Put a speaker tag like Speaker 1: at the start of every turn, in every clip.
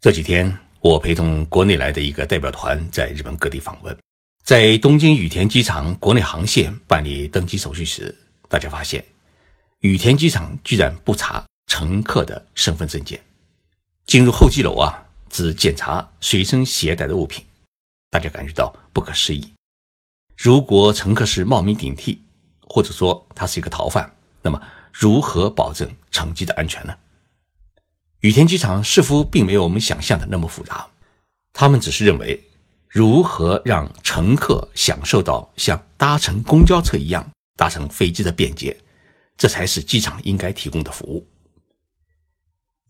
Speaker 1: 这几天，我陪同国内来的一个代表团在日本各地访问，在东京羽田机场国内航线办理登机手续时，大家发现羽田机场居然不查乘客的身份证件，进入候机楼啊，只检查随身携带的物品，大家感觉到不可思议。如果乘客是冒名顶替，或者说他是一个逃犯，那么如何保证乘机的安全呢？羽田机场似乎并没有我们想象的那么复杂，他们只是认为，如何让乘客享受到像搭乘公交车一样搭乘飞机的便捷，这才是机场应该提供的服务。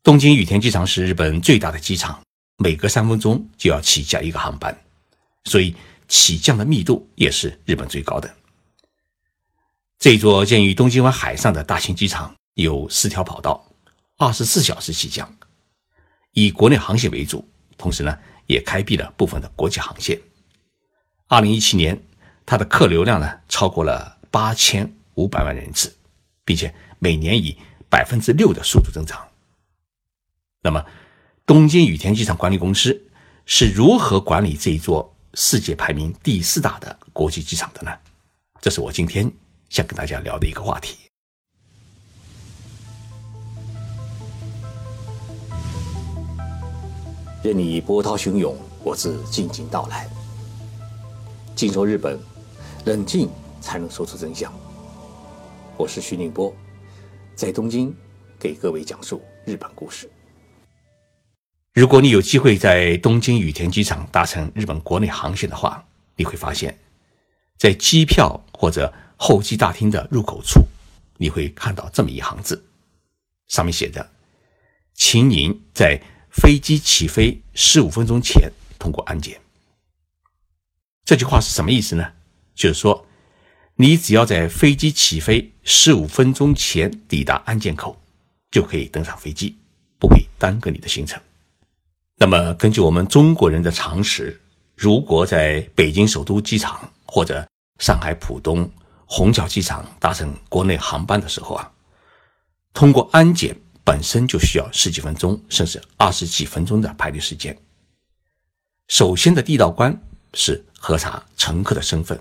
Speaker 1: 东京羽田机场是日本最大的机场，每隔三分钟就要起降一个航班，所以起降的密度也是日本最高的。这座建于东京湾海上的大型机场有四条跑道。二十四小时起降，以国内航线为主，同时呢，也开辟了部分的国际航线。二零一七年，它的客流量呢超过了八千五百万人次，并且每年以百分之六的速度增长。那么，东京羽田机场管理公司是如何管理这一座世界排名第四大的国际机场的呢？这是我今天想跟大家聊的一个话题。任你波涛汹涌，我自静静到来。静说日本，冷静才能说出真相。我是徐宁波，在东京给各位讲述日本故事。如果你有机会在东京羽田机场搭乘日本国内航线的话，你会发现，在机票或者候机大厅的入口处，你会看到这么一行字，上面写着：“请您在。”飞机起飞十五分钟前通过安检，这句话是什么意思呢？就是说，你只要在飞机起飞十五分钟前抵达安检口，就可以登上飞机，不会耽搁你的行程。那么，根据我们中国人的常识，如果在北京首都机场或者上海浦东虹桥机场搭乘国内航班的时候啊，通过安检。本身就需要十几分钟，甚至二十几分钟的排队时间。首先的第一道关是核查乘客的身份，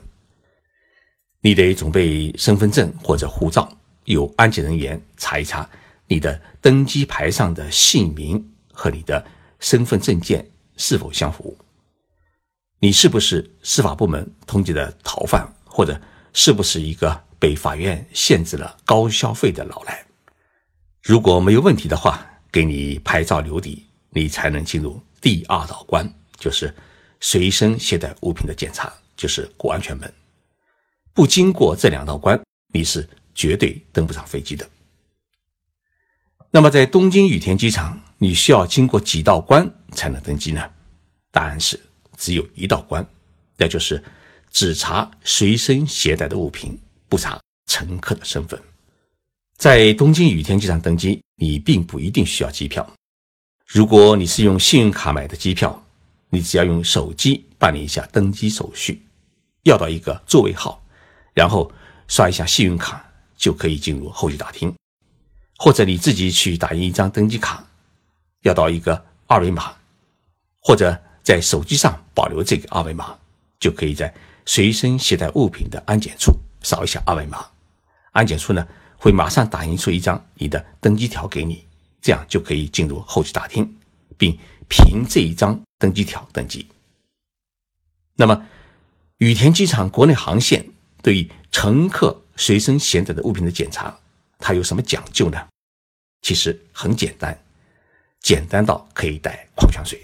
Speaker 1: 你得准备身份证或者护照，由安检人员查一查你的登机牌上的姓名和你的身份证件是否相符，你是不是司法部门通缉的逃犯，或者是不是一个被法院限制了高消费的老赖。如果没有问题的话，给你拍照留底，你才能进入第二道关，就是随身携带物品的检查，就是过安全门。不经过这两道关，你是绝对登不上飞机的。那么，在东京羽田机场，你需要经过几道关才能登机呢？答案是只有一道关，那就是只查随身携带的物品，不查乘客的身份。在东京羽田机场登机，你并不一定需要机票。如果你是用信用卡买的机票，你只要用手机办理一下登机手续，要到一个座位号，然后刷一下信用卡，就可以进入候机大厅。或者你自己去打印一张登机卡，要到一个二维码，或者在手机上保留这个二维码，就可以在随身携带物品的安检处扫一下二维码。安检处呢？会马上打印出一张你的登机条给你，这样就可以进入候机大厅，并凭这一张登机条登机。那么，羽田机场国内航线对于乘客随身携带的物品的检查，它有什么讲究呢？其实很简单，简单到可以带矿泉水。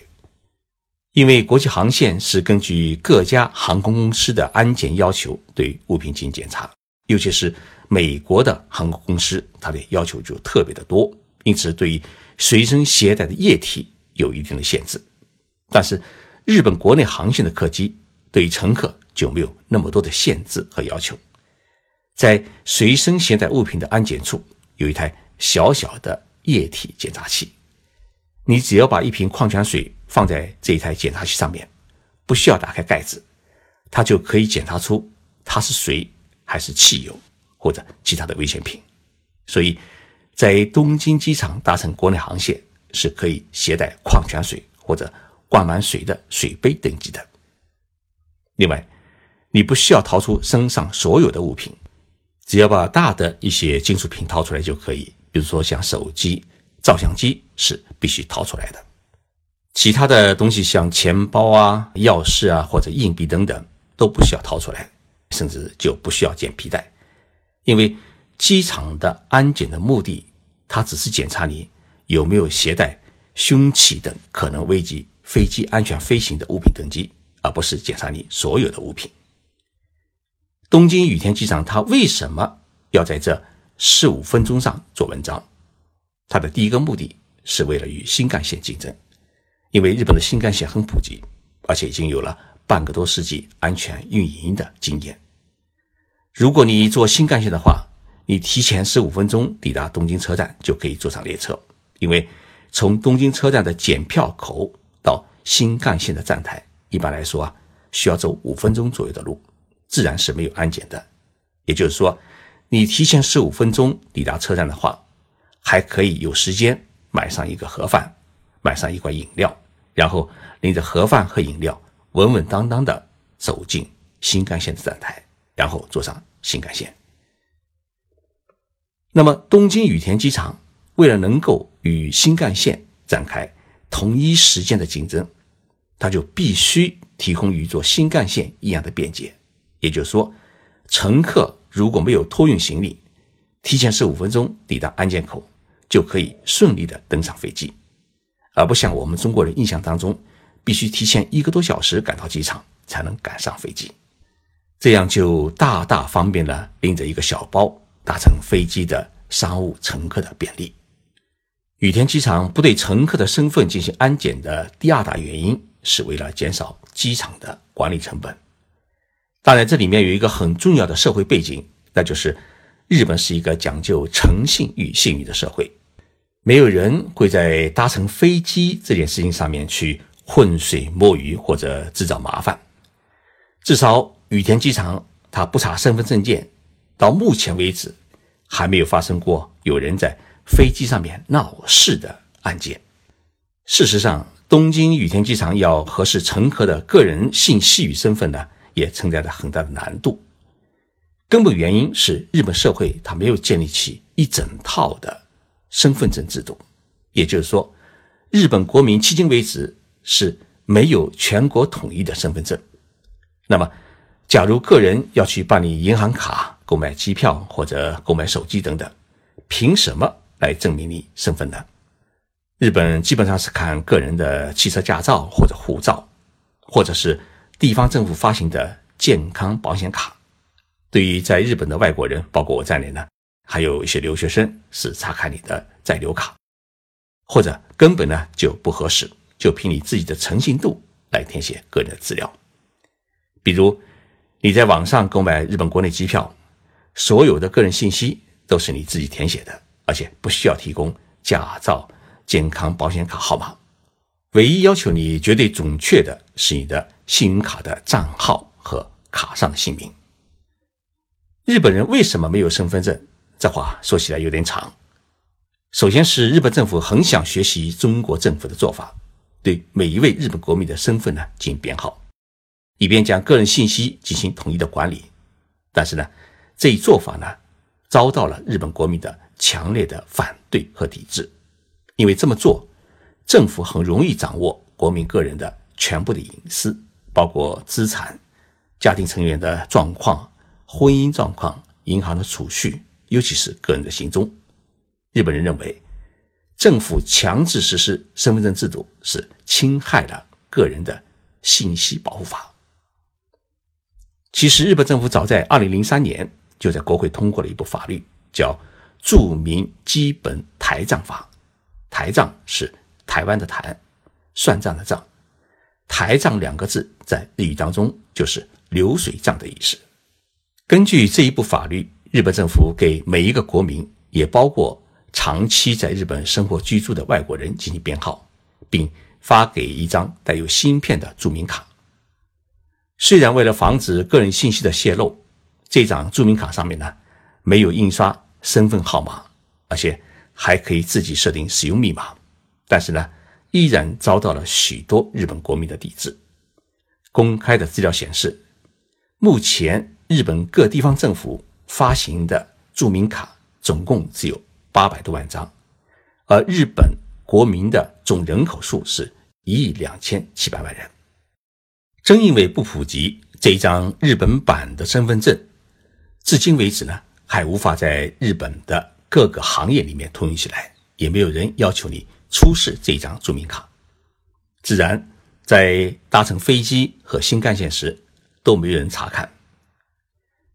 Speaker 1: 因为国际航线是根据各家航空公司的安检要求对物品进行检查，尤其是。美国的航空公司，它的要求就特别的多，因此对于随身携带的液体有一定的限制。但是，日本国内航线的客机对于乘客就没有那么多的限制和要求。在随身携带物品的安检处有一台小小的液体检查器，你只要把一瓶矿泉水放在这一台检查器上面，不需要打开盖子，它就可以检查出它是水还是汽油。或者其他的危险品，所以，在东京机场搭乘国内航线是可以携带矿泉水
Speaker 2: 或者灌满水的水杯登记的。另外，你不需要掏出身上所有的物品，只要把大的一些金属品掏出来就可以。比如说像手机、照相机是必须掏出来的，其他的东西像钱包啊、钥匙啊或者硬币等等都不需要掏出来，甚至就不需要剪皮带，因为机场的安检的目的，它只是检查你有没有携带凶器等可能危及飞机安全飞行的物品登机，而不是检查你所有的物品。东京羽田机场它为什么要在这？十五分钟上做文章，它的第一个目的是为了与新干线竞争，因为日本的新干线很普及，而且已经有了半个多世纪安全运营的经验。如果你坐新干线的话，你提前十五分钟抵达东京车站就可以坐上列车，因为从东京车站的检票口到新干线的站台，一般来说啊需要走五分钟左右的路，自然是没有安检的。也就是说。你提前十五分钟抵达车站的话，还可以有时间买上一个盒饭，买上一罐饮料，然后拎着盒饭和饮料，稳稳当当的走进新干线的站台，然后坐上新干线。那么，东京羽田机场为了能够与新干线展开同一时间的竞争，它就必须提供与坐新干线一样的便捷。也就是说，乘客。如果没有托运行李，提前十五分钟抵达安检口，就可以顺利的登上飞机，而不像我们中国人印象当中，必须提前一个多小时赶到机场才能赶上飞机，这样就大大方便了拎着一个小包搭乘飞机的商务乘客的便利。羽田机场不对乘客的身份进行安检的第二大原因，是为了减少机场的管理成本。当然，这里面有一个很重要的社会背景，那就是日本是一个讲究诚信与信誉的社会，没有人会在搭乘飞机这件事情上面去浑水摸鱼或者制造麻烦。至少羽田机场它不查身份证件，到目前为止还没有发生过有人在飞机上面闹事的案件。事实上，东京羽田机场要核实乘客的个人信息与身份呢？也存在着很大的难度，根本原因是日本社会它没有建立起一整套的身份证制度，也就是说，日本国民迄今为止是没有全国统一的身份证。那么，假如个人要去办理银行卡、购买机票或者购买手机等等，凭什么来证明你身份呢？日本基本上是看个人的汽车驾照或者护照，或者是。地方政府发行的健康保险卡，对于在日本的外国人，包括我在内呢，还有一些留学生，是查看你的在留卡，或者根本呢就不合适，就凭你自己的诚信度来填写个人的资料。比如你在网上购买日本国内机票，所有的个人信息都是你自己填写的，而且不需要提供驾照、健康保险卡号码。唯一要求你绝对准确的是你的信用卡的账号和卡上的姓名。日本人为什么没有身份证？这话说起来有点长。首先是日本政府很想学习中国政府的做法，对每一位日本国民的身份呢进行编号，以便将个人信息进行统一的管理。但是呢，这一做法呢遭到了日本国民的强烈的反对和抵制，因为这么做。政府很容易掌握国民个人的全部的隐私，包括资产、家庭成员的状况、婚姻状况、银行的储蓄，尤其是个人的行踪。日本人认为，政府强制实施身份证制度是侵害了个人的信息保护法。其实，日本政府早在二零零三年就在国会通过了一部法律，叫《著名基本台账法》，台账是。台湾的台，算账的账，台账两个字在日语当中就是流水账的意思。根据这一部法律，日本政府给每一个国民，也包括长期在日本生活居住的外国人进行编号，并发给一张带有芯片的注明卡。虽然为了防止个人信息的泄露，这张注明卡上面呢没有印刷身份号码，而且还可以自己设定使用密码。但是呢，依然遭到了许多日本国民的抵制。公开的资料显示，目前日本各地方政府发行的住民卡总共只有八百多万张，而日本国民的总人口数是一亿两千七百万人。正因为不普及这一张日本版的身份证，至今为止呢，还无法在日本的各个行业里面通用起来，也没有人要求你出示这张住民卡，自然在搭乘飞机和新干线时都没有人查看。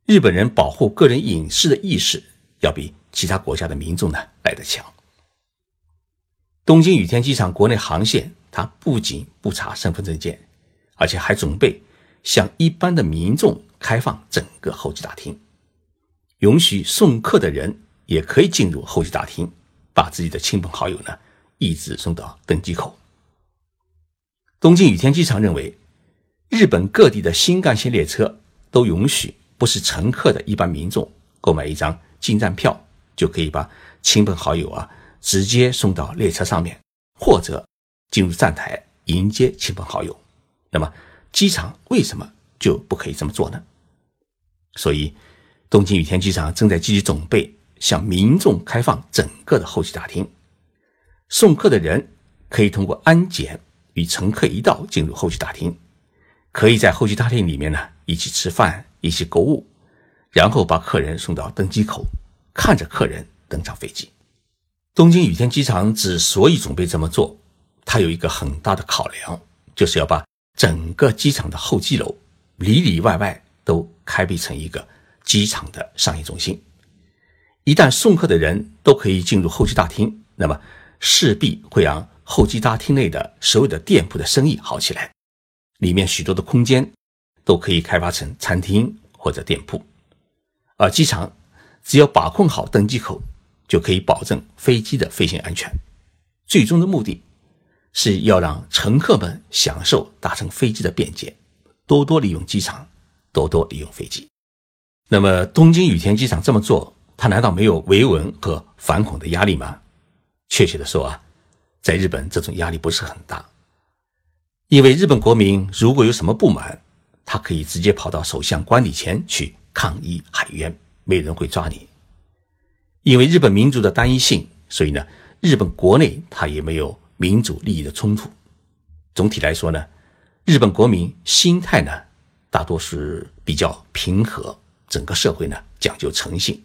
Speaker 2: 日本人保护个人隐私的意识要比其他国家的民众呢来得强。东京羽田机场国内航线，它不仅不查身份证件。而且还准备向一般的民众开放整个候机大厅，允许送客的人也可以进入候机大厅，把自己的亲朋好友呢一直送到登机口。东京羽田机场认为，日本各地的新干线列车都允许不是乘客的一般民众购买一张进站票，就可以把亲朋好友啊直接送到列车上面，或者进入站台迎接亲朋好友。那么，机场为什么就不可以这么做呢？所以，东京羽田机场正在积极准备向民众开放整个的候机大厅。送客的人可以通过安检与乘客一道进入候机大厅，可以在候机大厅里面呢一起吃饭、一起购物，然后把客人送到登机口，看着客人登上飞机。东京羽田机场之所以准备这么做，它有一个很大的考量，就是要把。整个机场的候机楼里里外外都开辟成一个机场的商业中心。一旦送客的人都可以进入候机大厅，那么势必会让候机大厅内的所有的店铺的生意好起来。里面许多的空间都可以开发成餐厅或者店铺。而机场只要把控好登机口，就可以保证飞机的飞行安全。最终的目的。是要让乘客们享受搭乘飞机的便捷，多多利用机场，多多利用飞机。那么，东京羽田机场这么做，它难道没有维稳和反恐的压力吗？确切的说啊，在日本这种压力不是很大，因为日本国民如果有什么不满，他可以直接跑到首相官邸前去抗议喊冤，没人会抓你。因为日本民族的单一性，所以呢，日本国内他也没有。民主利益的冲突，总体来说呢，日本国民心态呢，大多是比较平和。整个社会呢讲究诚信，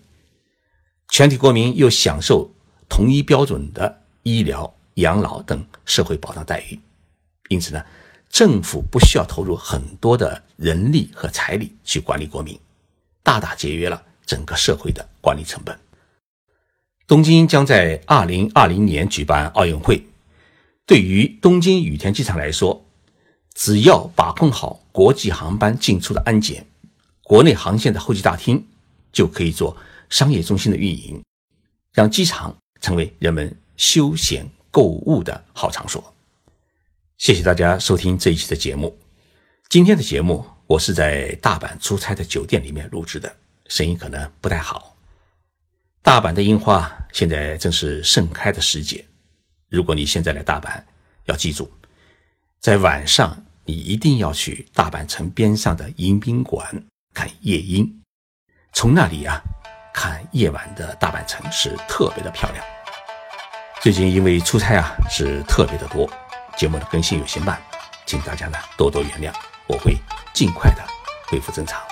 Speaker 2: 全体国民又享受统一标准的医疗、养老等社会保障待遇，因此呢，政府不需要投入很多的人力和财力去管理国民，大大节约了整个社会的管理成本。东京将在二零二零年举办奥运会。对于东京羽田机场来说，只要把控好国际航班进出的安检，国内航线的候机大厅就可以做商业中心的运营，让机场成为人们休闲购物的好场所。谢谢大家收听这一期的节目。今天的节目我是在大阪出差的酒店里面录制的，声音可能不太好。大阪的樱花现在正是盛开的时节。如果你现在来大阪，要记住，在晚上你一定要去大阪城边上的迎宾馆看夜莺。从那里啊，看夜晚的大阪城是特别的漂亮。最近因为出差啊是特别的多，节目的更新有些慢，请大家呢多多原谅，我会尽快的恢复正常。